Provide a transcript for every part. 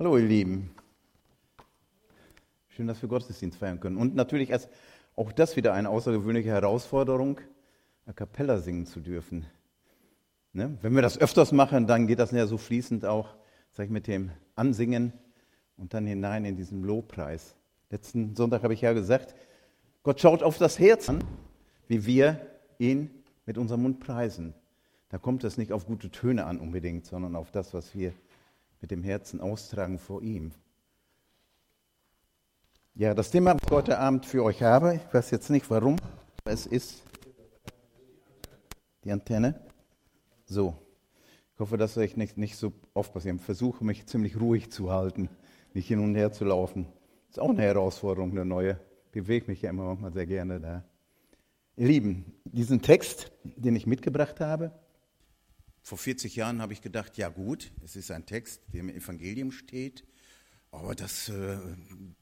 Hallo ihr Lieben. Schön, dass wir Gottesdienst feiern können. Und natürlich ist auch das wieder eine außergewöhnliche Herausforderung, a cappella singen zu dürfen. Ne? Wenn wir das öfters machen, dann geht das ja so fließend auch, sag ich, mit dem Ansingen und dann hinein in diesen Lobpreis. Letzten Sonntag habe ich ja gesagt, Gott schaut auf das Herz an, wie wir ihn mit unserem Mund preisen. Da kommt es nicht auf gute Töne an unbedingt, sondern auf das, was wir mit dem Herzen austragen vor ihm. Ja, das Thema, was ich heute Abend für euch habe, ich weiß jetzt nicht warum, es ist die Antenne. So, ich hoffe, dass euch nicht, nicht so oft passiert. Ich versuche mich ziemlich ruhig zu halten, nicht hin und her zu laufen. Ist auch eine Herausforderung, eine neue. Ich bewege mich ja immer manchmal sehr gerne da. Ihr Lieben, diesen Text, den ich mitgebracht habe, vor 40 Jahren habe ich gedacht, ja gut, es ist ein Text, der im Evangelium steht, aber das, äh,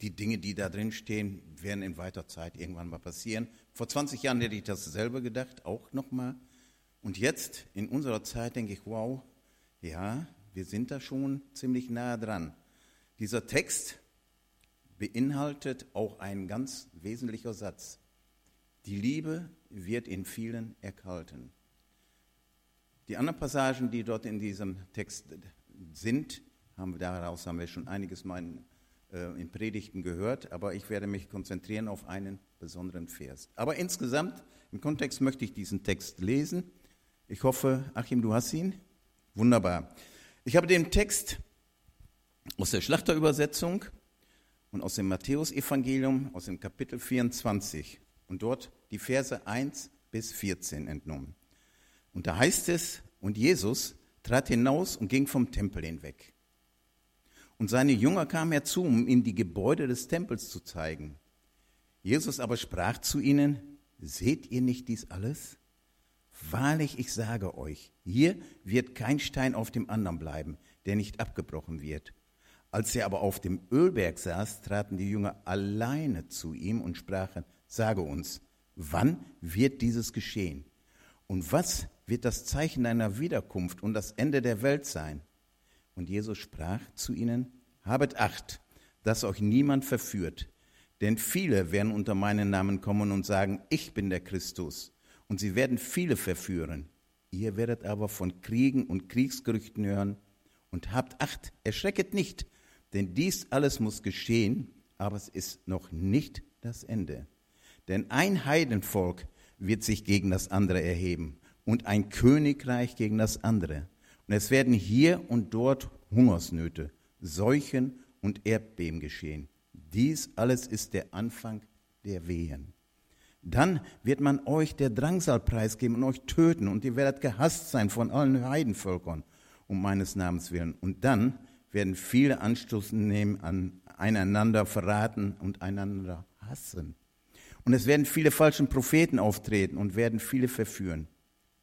die Dinge, die da drin stehen, werden in weiter Zeit irgendwann mal passieren. Vor 20 Jahren hätte ich das selber gedacht, auch nochmal. Und jetzt, in unserer Zeit, denke ich, wow, ja, wir sind da schon ziemlich nah dran. Dieser Text beinhaltet auch einen ganz wesentlicher Satz. Die Liebe wird in vielen erkalten. Die anderen Passagen, die dort in diesem Text sind, haben wir, daraus haben wir schon einiges mal in, äh, in Predigten gehört, aber ich werde mich konzentrieren auf einen besonderen Vers. Aber insgesamt, im Kontext möchte ich diesen Text lesen. Ich hoffe, Achim, du hast ihn. Wunderbar. Ich habe den Text aus der Schlachterübersetzung und aus dem Matthäusevangelium, aus dem Kapitel 24 und dort die Verse 1 bis 14 entnommen. Und da heißt es, und Jesus trat hinaus und ging vom Tempel hinweg. Und seine Jünger kamen herzu, um ihm die Gebäude des Tempels zu zeigen. Jesus aber sprach zu ihnen, seht ihr nicht dies alles? Wahrlich, ich sage euch, hier wird kein Stein auf dem anderen bleiben, der nicht abgebrochen wird. Als er aber auf dem Ölberg saß, traten die Jünger alleine zu ihm und sprachen, sage uns, wann wird dieses geschehen? Und was wird das Zeichen deiner Wiederkunft und das Ende der Welt sein? Und Jesus sprach zu ihnen, Habet Acht, dass euch niemand verführt, denn viele werden unter meinen Namen kommen und sagen, ich bin der Christus. Und sie werden viele verführen. Ihr werdet aber von Kriegen und Kriegsgerüchten hören. Und habt Acht, erschrecket nicht, denn dies alles muss geschehen, aber es ist noch nicht das Ende. Denn ein Heidenvolk wird sich gegen das andere erheben und ein Königreich gegen das andere. Und es werden hier und dort Hungersnöte, Seuchen und Erdbeben geschehen. Dies alles ist der Anfang der Wehen. Dann wird man euch der Drangsal preisgeben und euch töten und ihr werdet gehasst sein von allen Heidenvölkern um meines Namens willen. Und dann werden viele Anstoß nehmen an einander verraten und einander hassen. Und es werden viele falsche Propheten auftreten und werden viele verführen.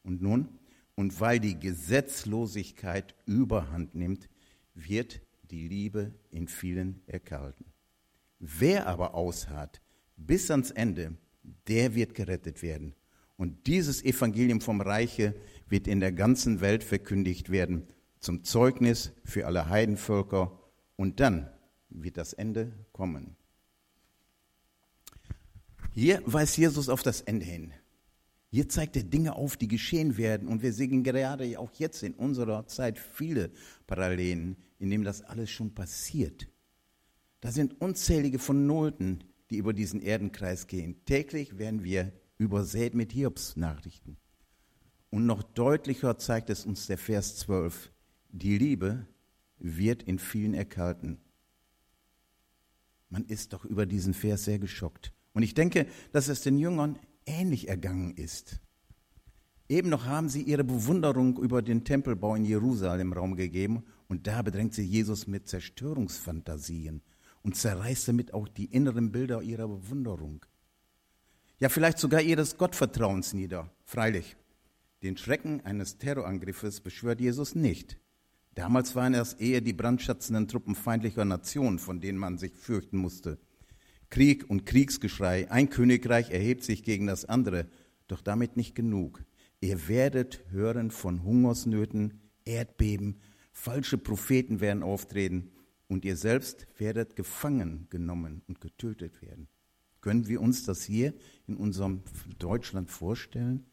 Und nun, und weil die Gesetzlosigkeit überhand nimmt, wird die Liebe in vielen erkalten. Wer aber ausharrt bis ans Ende, der wird gerettet werden. Und dieses Evangelium vom Reiche wird in der ganzen Welt verkündigt werden, zum Zeugnis für alle Heidenvölker. Und dann wird das Ende kommen. Hier weist Jesus auf das Ende hin. Hier zeigt er Dinge auf, die geschehen werden. Und wir sehen gerade auch jetzt in unserer Zeit viele Parallelen, in denen das alles schon passiert. Da sind unzählige von Noten, die über diesen Erdenkreis gehen. Täglich werden wir übersät mit Hiobs-Nachrichten. Und noch deutlicher zeigt es uns der Vers 12. Die Liebe wird in vielen erkalten. Man ist doch über diesen Vers sehr geschockt. Und ich denke, dass es den Jüngern ähnlich ergangen ist. Eben noch haben sie ihre Bewunderung über den Tempelbau in Jerusalem Raum gegeben und da bedrängt sie Jesus mit Zerstörungsfantasien und zerreißt damit auch die inneren Bilder ihrer Bewunderung. Ja, vielleicht sogar ihres Gottvertrauens nieder. Freilich, den Schrecken eines Terrorangriffes beschwört Jesus nicht. Damals waren es eher die brandschatzenden Truppen feindlicher Nationen, von denen man sich fürchten musste. Krieg und Kriegsgeschrei, ein Königreich erhebt sich gegen das andere, doch damit nicht genug. Ihr werdet hören von Hungersnöten, Erdbeben, falsche Propheten werden auftreten und ihr selbst werdet gefangen genommen und getötet werden. Können wir uns das hier in unserem Deutschland vorstellen,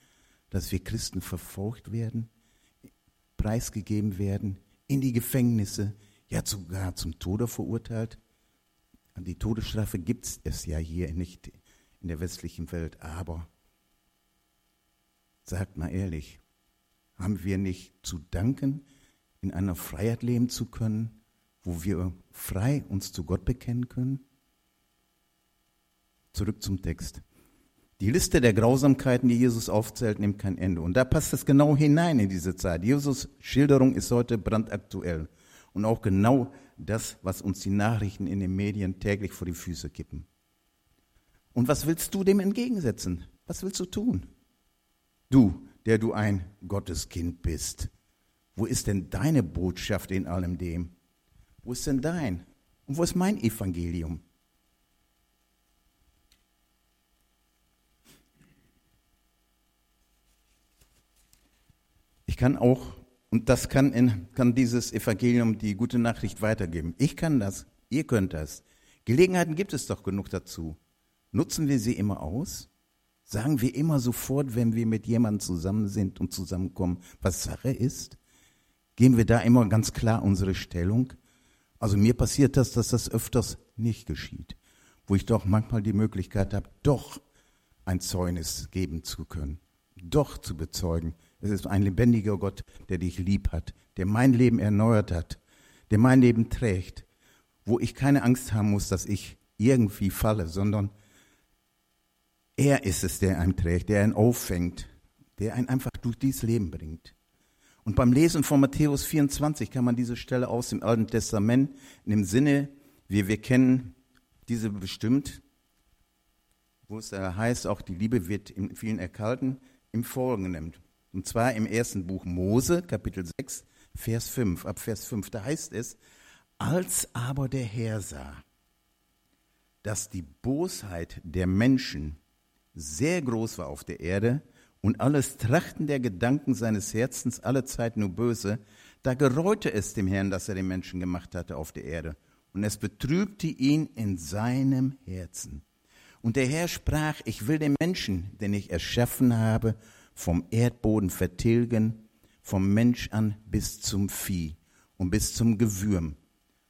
dass wir Christen verfolgt werden, preisgegeben werden, in die Gefängnisse, ja sogar zum Tode verurteilt? Die Todesstrafe gibt es ja hier nicht in der westlichen Welt, aber sagt mal ehrlich, haben wir nicht zu danken, in einer Freiheit leben zu können, wo wir frei uns zu Gott bekennen können? Zurück zum Text. Die Liste der Grausamkeiten, die Jesus aufzählt, nimmt kein Ende. Und da passt es genau hinein in diese Zeit. Jesus Schilderung ist heute brandaktuell. Und auch genau das, was uns die Nachrichten in den Medien täglich vor die Füße kippen. Und was willst du dem entgegensetzen? Was willst du tun? Du, der du ein Gotteskind bist. Wo ist denn deine Botschaft in allem dem? Wo ist denn dein? Und wo ist mein Evangelium? Ich kann auch, und das kann, in, kann dieses Evangelium die gute Nachricht weitergeben. Ich kann das, ihr könnt das. Gelegenheiten gibt es doch genug dazu. Nutzen wir sie immer aus? Sagen wir immer sofort, wenn wir mit jemandem zusammen sind und zusammenkommen, was Sache ist? Geben wir da immer ganz klar unsere Stellung? Also mir passiert das, dass das öfters nicht geschieht, wo ich doch manchmal die Möglichkeit habe, doch ein Zeugnis geben zu können, doch zu bezeugen. Es ist ein lebendiger Gott, der dich lieb hat, der mein Leben erneuert hat, der mein Leben trägt, wo ich keine Angst haben muss, dass ich irgendwie falle, sondern er ist es, der einen trägt, der einen auffängt, der einen einfach durch dieses Leben bringt. Und beim Lesen von Matthäus 24 kann man diese Stelle aus dem Alten Testament in dem Sinne, wie wir kennen, diese bestimmt, wo es heißt, auch die Liebe wird in vielen erkalten, im Folgenden. Und zwar im ersten Buch Mose, Kapitel 6, Vers 5. Ab Vers 5, da heißt es, als aber der Herr sah, dass die Bosheit der Menschen sehr groß war auf der Erde und alles Trachten der Gedanken seines Herzens alle Zeit nur böse, da gereute es dem Herrn, dass er den Menschen gemacht hatte auf der Erde. Und es betrübte ihn in seinem Herzen. Und der Herr sprach, ich will den Menschen, den ich erschaffen habe, vom Erdboden vertilgen, vom Mensch an bis zum Vieh und bis zum Gewürm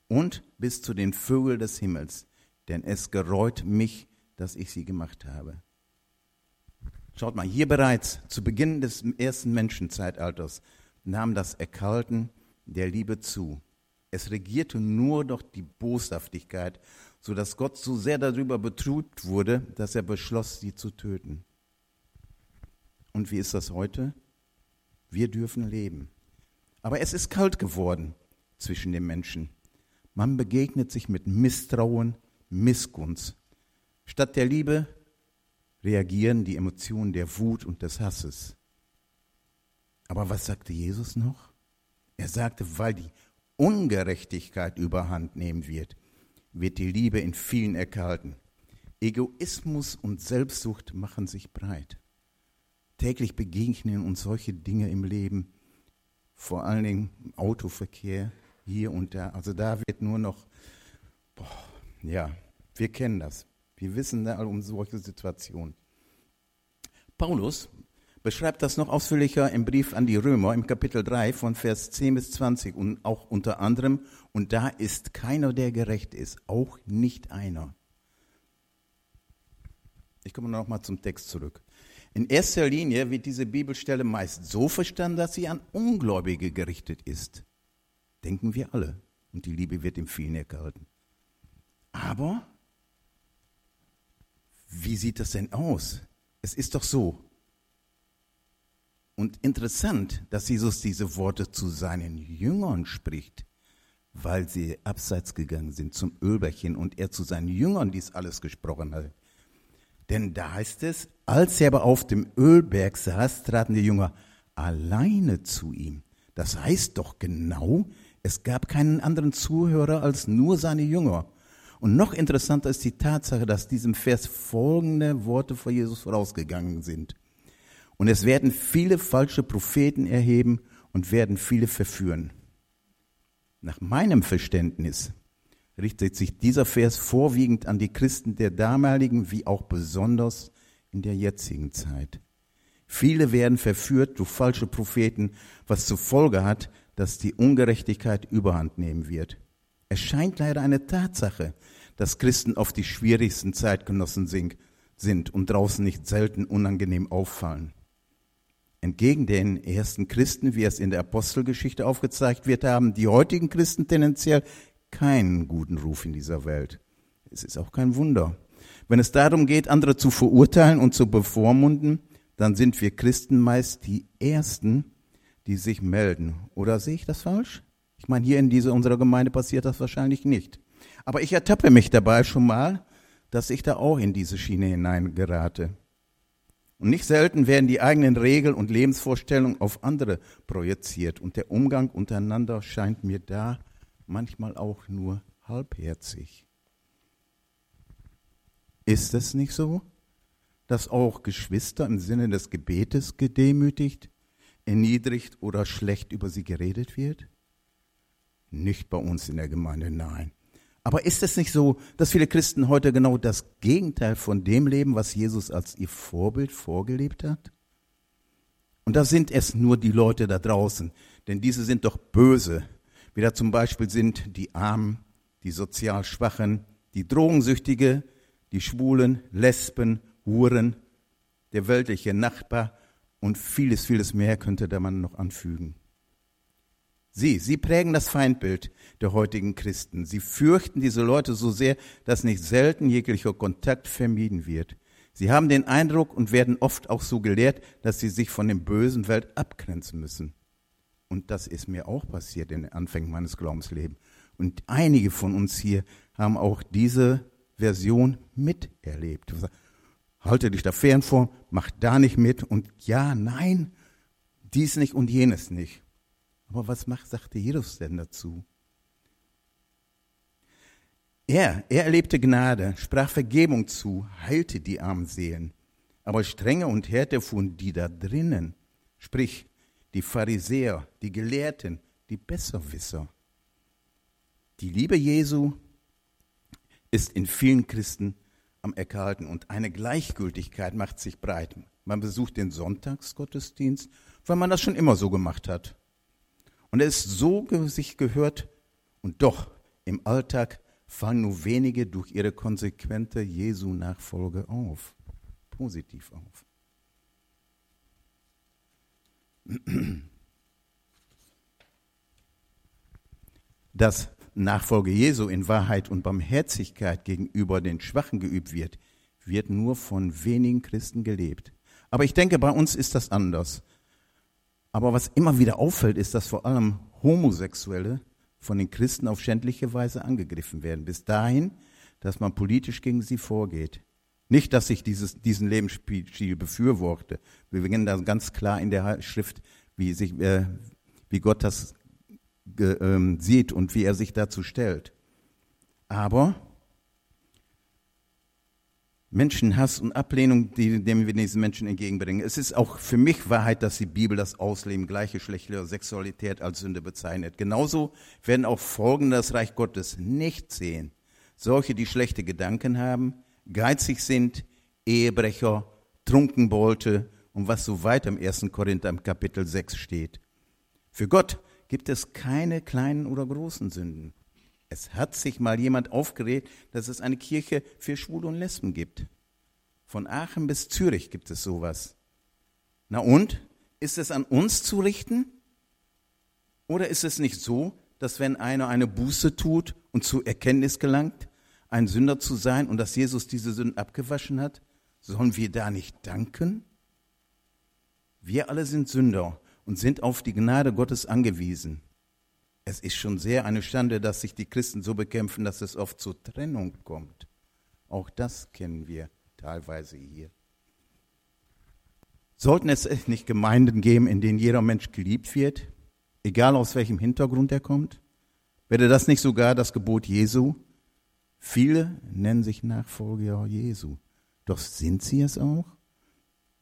und bis zu den Vögeln des Himmels, denn es gereut mich, dass ich sie gemacht habe. Schaut mal, hier bereits zu Beginn des ersten Menschenzeitalters nahm das Erkalten der Liebe zu. Es regierte nur noch die Boshaftigkeit, so dass Gott so sehr darüber betrübt wurde, dass er beschloss, sie zu töten. Und wie ist das heute? Wir dürfen leben. Aber es ist kalt geworden zwischen den Menschen. Man begegnet sich mit Misstrauen, Missgunst. Statt der Liebe reagieren die Emotionen der Wut und des Hasses. Aber was sagte Jesus noch? Er sagte, weil die Ungerechtigkeit überhand nehmen wird, wird die Liebe in vielen erkalten. Egoismus und Selbstsucht machen sich breit. Täglich begegnen uns solche Dinge im Leben, vor allen Dingen Autoverkehr, hier und da. Also da wird nur noch, boah, ja, wir kennen das. Wir wissen da um solche Situationen. Paulus beschreibt das noch ausführlicher im Brief an die Römer im Kapitel 3 von Vers 10 bis 20 und auch unter anderem, und da ist keiner, der gerecht ist, auch nicht einer. Ich komme noch mal zum Text zurück. In erster Linie wird diese Bibelstelle meist so verstanden, dass sie an Ungläubige gerichtet ist. Denken wir alle. Und die Liebe wird im vielen erkalten. Aber wie sieht das denn aus? Es ist doch so. Und interessant, dass Jesus diese Worte zu seinen Jüngern spricht, weil sie abseits gegangen sind zum Ölbächen und er zu seinen Jüngern dies alles gesprochen hat. Denn da heißt es, als er aber auf dem Ölberg saß, traten die Jünger alleine zu ihm. Das heißt doch genau, es gab keinen anderen Zuhörer als nur seine Jünger. Und noch interessanter ist die Tatsache, dass diesem Vers folgende Worte vor Jesus vorausgegangen sind. Und es werden viele falsche Propheten erheben und werden viele verführen. Nach meinem Verständnis richtet sich dieser Vers vorwiegend an die Christen der damaligen wie auch besonders in der jetzigen Zeit. Viele werden verführt durch falsche Propheten, was zur Folge hat, dass die Ungerechtigkeit überhand nehmen wird. Es scheint leider eine Tatsache, dass Christen oft die schwierigsten Zeitgenossen sind und draußen nicht selten unangenehm auffallen. Entgegen den ersten Christen, wie es in der Apostelgeschichte aufgezeigt wird, haben die heutigen Christen tendenziell keinen guten Ruf in dieser Welt. Es ist auch kein Wunder. Wenn es darum geht, andere zu verurteilen und zu bevormunden, dann sind wir Christen meist die Ersten, die sich melden. Oder sehe ich das falsch? Ich meine, hier in dieser unserer Gemeinde passiert das wahrscheinlich nicht. Aber ich ertappe mich dabei schon mal, dass ich da auch in diese Schiene hineingerate. Und nicht selten werden die eigenen Regeln und Lebensvorstellungen auf andere projiziert und der Umgang untereinander scheint mir da manchmal auch nur halbherzig. Ist es nicht so, dass auch Geschwister im Sinne des Gebetes gedemütigt, erniedrigt oder schlecht über sie geredet wird? Nicht bei uns in der Gemeinde, nein. Aber ist es nicht so, dass viele Christen heute genau das Gegenteil von dem leben, was Jesus als ihr Vorbild vorgelebt hat? Und da sind es nur die Leute da draußen, denn diese sind doch böse, wie da zum Beispiel sind die Armen, die sozial Schwachen, die Drogensüchtige, die Schwulen, Lesben, Huren, der weltliche Nachbar und vieles, vieles mehr könnte der Mann noch anfügen. Sie, sie prägen das Feindbild der heutigen Christen. Sie fürchten diese Leute so sehr, dass nicht selten jeglicher Kontakt vermieden wird. Sie haben den Eindruck und werden oft auch so gelehrt, dass sie sich von dem bösen Welt abgrenzen müssen. Und das ist mir auch passiert in den Anfängen meines Glaubenslebens. Und einige von uns hier haben auch diese Version miterlebt. Halte dich da fern vor, mach da nicht mit und ja, nein, dies nicht und jenes nicht. Aber was macht, sagte Jesus denn dazu? Er, er erlebte Gnade, sprach Vergebung zu, heilte die armen Seelen. Aber strenge und Härte fuhren die da drinnen, sprich die Pharisäer, die Gelehrten, die Besserwisser. Die Liebe Jesu ist in vielen Christen am Erkalten und eine Gleichgültigkeit macht sich breit. Man besucht den Sonntagsgottesdienst, weil man das schon immer so gemacht hat. Und es ist so sich gehört und doch im Alltag fallen nur wenige durch ihre konsequente Jesu-Nachfolge auf, positiv auf. Dass Nachfolge Jesu in Wahrheit und Barmherzigkeit gegenüber den Schwachen geübt wird, wird nur von wenigen Christen gelebt. Aber ich denke, bei uns ist das anders. Aber was immer wieder auffällt, ist, dass vor allem Homosexuelle von den Christen auf schändliche Weise angegriffen werden. Bis dahin, dass man politisch gegen sie vorgeht. Nicht, dass ich dieses, diesen Lebensstil befürworte. Wir beginnen da ganz klar in der Schrift, wie, sich, äh, wie Gott das äh, sieht und wie er sich dazu stellt. Aber Menschenhass und Ablehnung, die, dem wir diesen Menschen entgegenbringen. Es ist auch für mich Wahrheit, dass die Bibel das Ausleben gleichgeschlechtlicher Sexualität als Sünde bezeichnet. Genauso werden auch Folgen das Reich Gottes nicht sehen. Solche, die schlechte Gedanken haben, geizig sind, Ehebrecher, Trunkenbolte und was so weiter im 1. Korinther im Kapitel 6 steht. Für Gott gibt es keine kleinen oder großen Sünden. Es hat sich mal jemand aufgeregt, dass es eine Kirche für Schwule und Lesben gibt. Von Aachen bis Zürich gibt es sowas. Na und? Ist es an uns zu richten? Oder ist es nicht so, dass wenn einer eine Buße tut und zur Erkenntnis gelangt, ein Sünder zu sein und dass Jesus diese Sünden abgewaschen hat, sollen wir da nicht danken? Wir alle sind Sünder und sind auf die Gnade Gottes angewiesen. Es ist schon sehr eine Schande, dass sich die Christen so bekämpfen, dass es oft zur Trennung kommt. Auch das kennen wir teilweise hier. Sollten es nicht Gemeinden geben, in denen jeder Mensch geliebt wird, egal aus welchem Hintergrund er kommt? Wäre das nicht sogar das Gebot Jesu? Viele nennen sich Nachfolger Jesu. Doch sind sie es auch?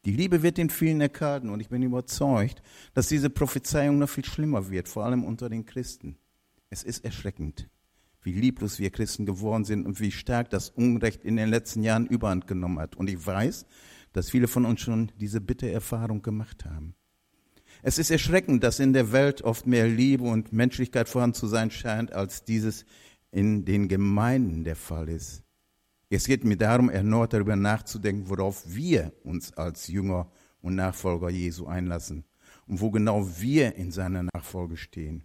Die Liebe wird den vielen erkalten und ich bin überzeugt, dass diese Prophezeiung noch viel schlimmer wird, vor allem unter den Christen. Es ist erschreckend, wie lieblos wir Christen geworden sind und wie stark das Unrecht in den letzten Jahren überhand genommen hat. Und ich weiß, dass viele von uns schon diese bittere Erfahrung gemacht haben. Es ist erschreckend, dass in der Welt oft mehr Liebe und Menschlichkeit vorhanden zu sein scheint, als dieses in den Gemeinden der Fall ist. Es geht mir darum, erneut darüber nachzudenken, worauf wir uns als Jünger und Nachfolger Jesu einlassen und wo genau wir in seiner Nachfolge stehen.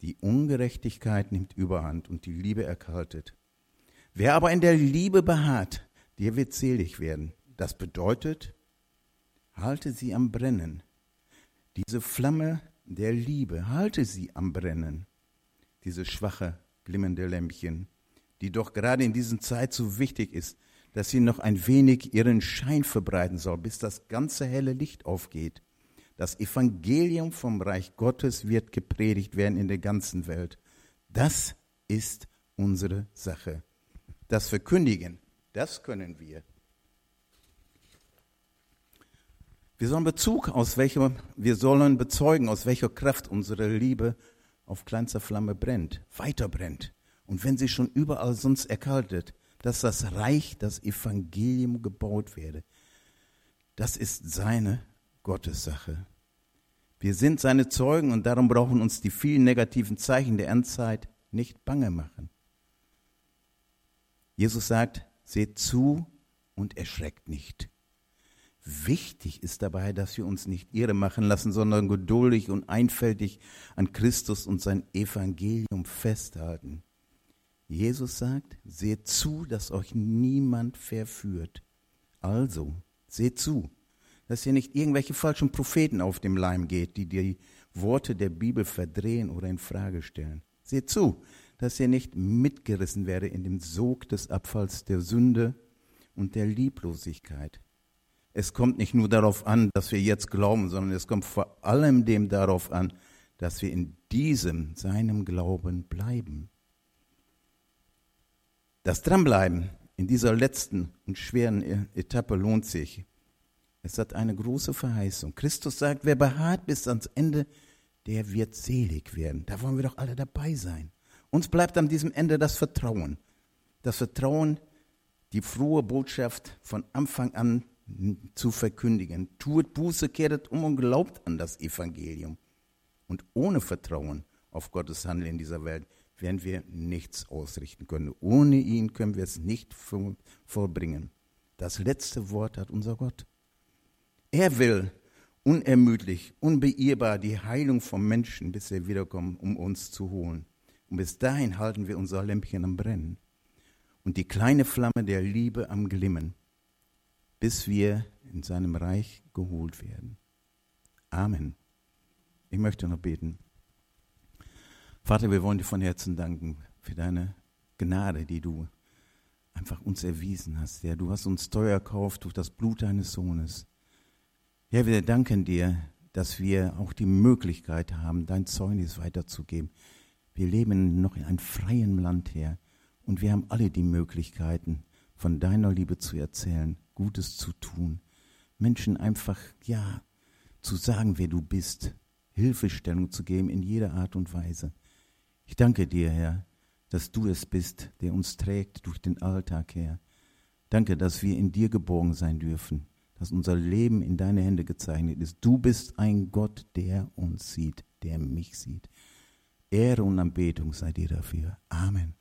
Die Ungerechtigkeit nimmt überhand und die Liebe erkaltet. Wer aber in der Liebe beharrt, der wird selig werden. Das bedeutet, halte sie am Brennen. Diese Flamme der Liebe, halte sie am Brennen. Diese schwache, glimmende Lämpchen, die doch gerade in dieser Zeit so wichtig ist, dass sie noch ein wenig ihren Schein verbreiten soll, bis das ganze helle Licht aufgeht. Das Evangelium vom Reich Gottes wird gepredigt werden in der ganzen Welt. Das ist unsere Sache. Das Verkündigen, das können wir. Wir sollen Bezug aus welcher, wir sollen bezeugen, aus welcher Kraft unsere Liebe auf kleinster Flamme brennt, weiter brennt. Und wenn sie schon überall sonst erkaltet, dass das Reich, das Evangelium gebaut werde. Das ist seine Gottessache. Wir sind seine Zeugen und darum brauchen uns die vielen negativen Zeichen der Endzeit nicht bange machen. Jesus sagt, seht zu und erschreckt nicht. Wichtig ist dabei, dass wir uns nicht irre machen lassen, sondern geduldig und einfältig an Christus und sein Evangelium festhalten. Jesus sagt, seht zu, dass euch niemand verführt. Also, seht zu dass hier nicht irgendwelche falschen Propheten auf dem Leim geht, die die Worte der Bibel verdrehen oder in Frage stellen. Seht zu, dass ihr nicht mitgerissen werde in dem Sog des Abfalls der Sünde und der Lieblosigkeit. Es kommt nicht nur darauf an, dass wir jetzt glauben, sondern es kommt vor allem dem darauf an, dass wir in diesem, seinem Glauben bleiben. Das Dranbleiben in dieser letzten und schweren Etappe lohnt sich. Es hat eine große Verheißung. Christus sagt, wer beharrt bis ans Ende, der wird selig werden. Da wollen wir doch alle dabei sein. Uns bleibt an diesem Ende das Vertrauen. Das Vertrauen, die frohe Botschaft von Anfang an zu verkündigen. Tuet Buße, kehret um und glaubt an das Evangelium. Und ohne Vertrauen auf Gottes Handeln in dieser Welt werden wir nichts ausrichten können. Ohne ihn können wir es nicht vollbringen. Das letzte Wort hat unser Gott. Er will unermüdlich, unbeirrbar die Heilung vom Menschen, bis er wiederkommt, um uns zu holen. Und bis dahin halten wir unser Lämpchen am Brennen und die kleine Flamme der Liebe am Glimmen, bis wir in seinem Reich geholt werden. Amen. Ich möchte noch beten. Vater, wir wollen dir von Herzen danken für deine Gnade, die du einfach uns erwiesen hast. Ja, du hast uns teuer erkauft durch das Blut deines Sohnes. Herr, wir danken dir, dass wir auch die Möglichkeit haben, dein Zeugnis weiterzugeben. Wir leben noch in einem freien Land, Herr, und wir haben alle die Möglichkeiten, von deiner Liebe zu erzählen, Gutes zu tun, Menschen einfach, ja, zu sagen, wer du bist, Hilfestellung zu geben in jeder Art und Weise. Ich danke dir, Herr, dass du es bist, der uns trägt durch den Alltag, Herr. Danke, dass wir in dir geborgen sein dürfen dass unser Leben in deine Hände gezeichnet ist. Du bist ein Gott, der uns sieht, der mich sieht. Ehre und Anbetung sei dir dafür. Amen.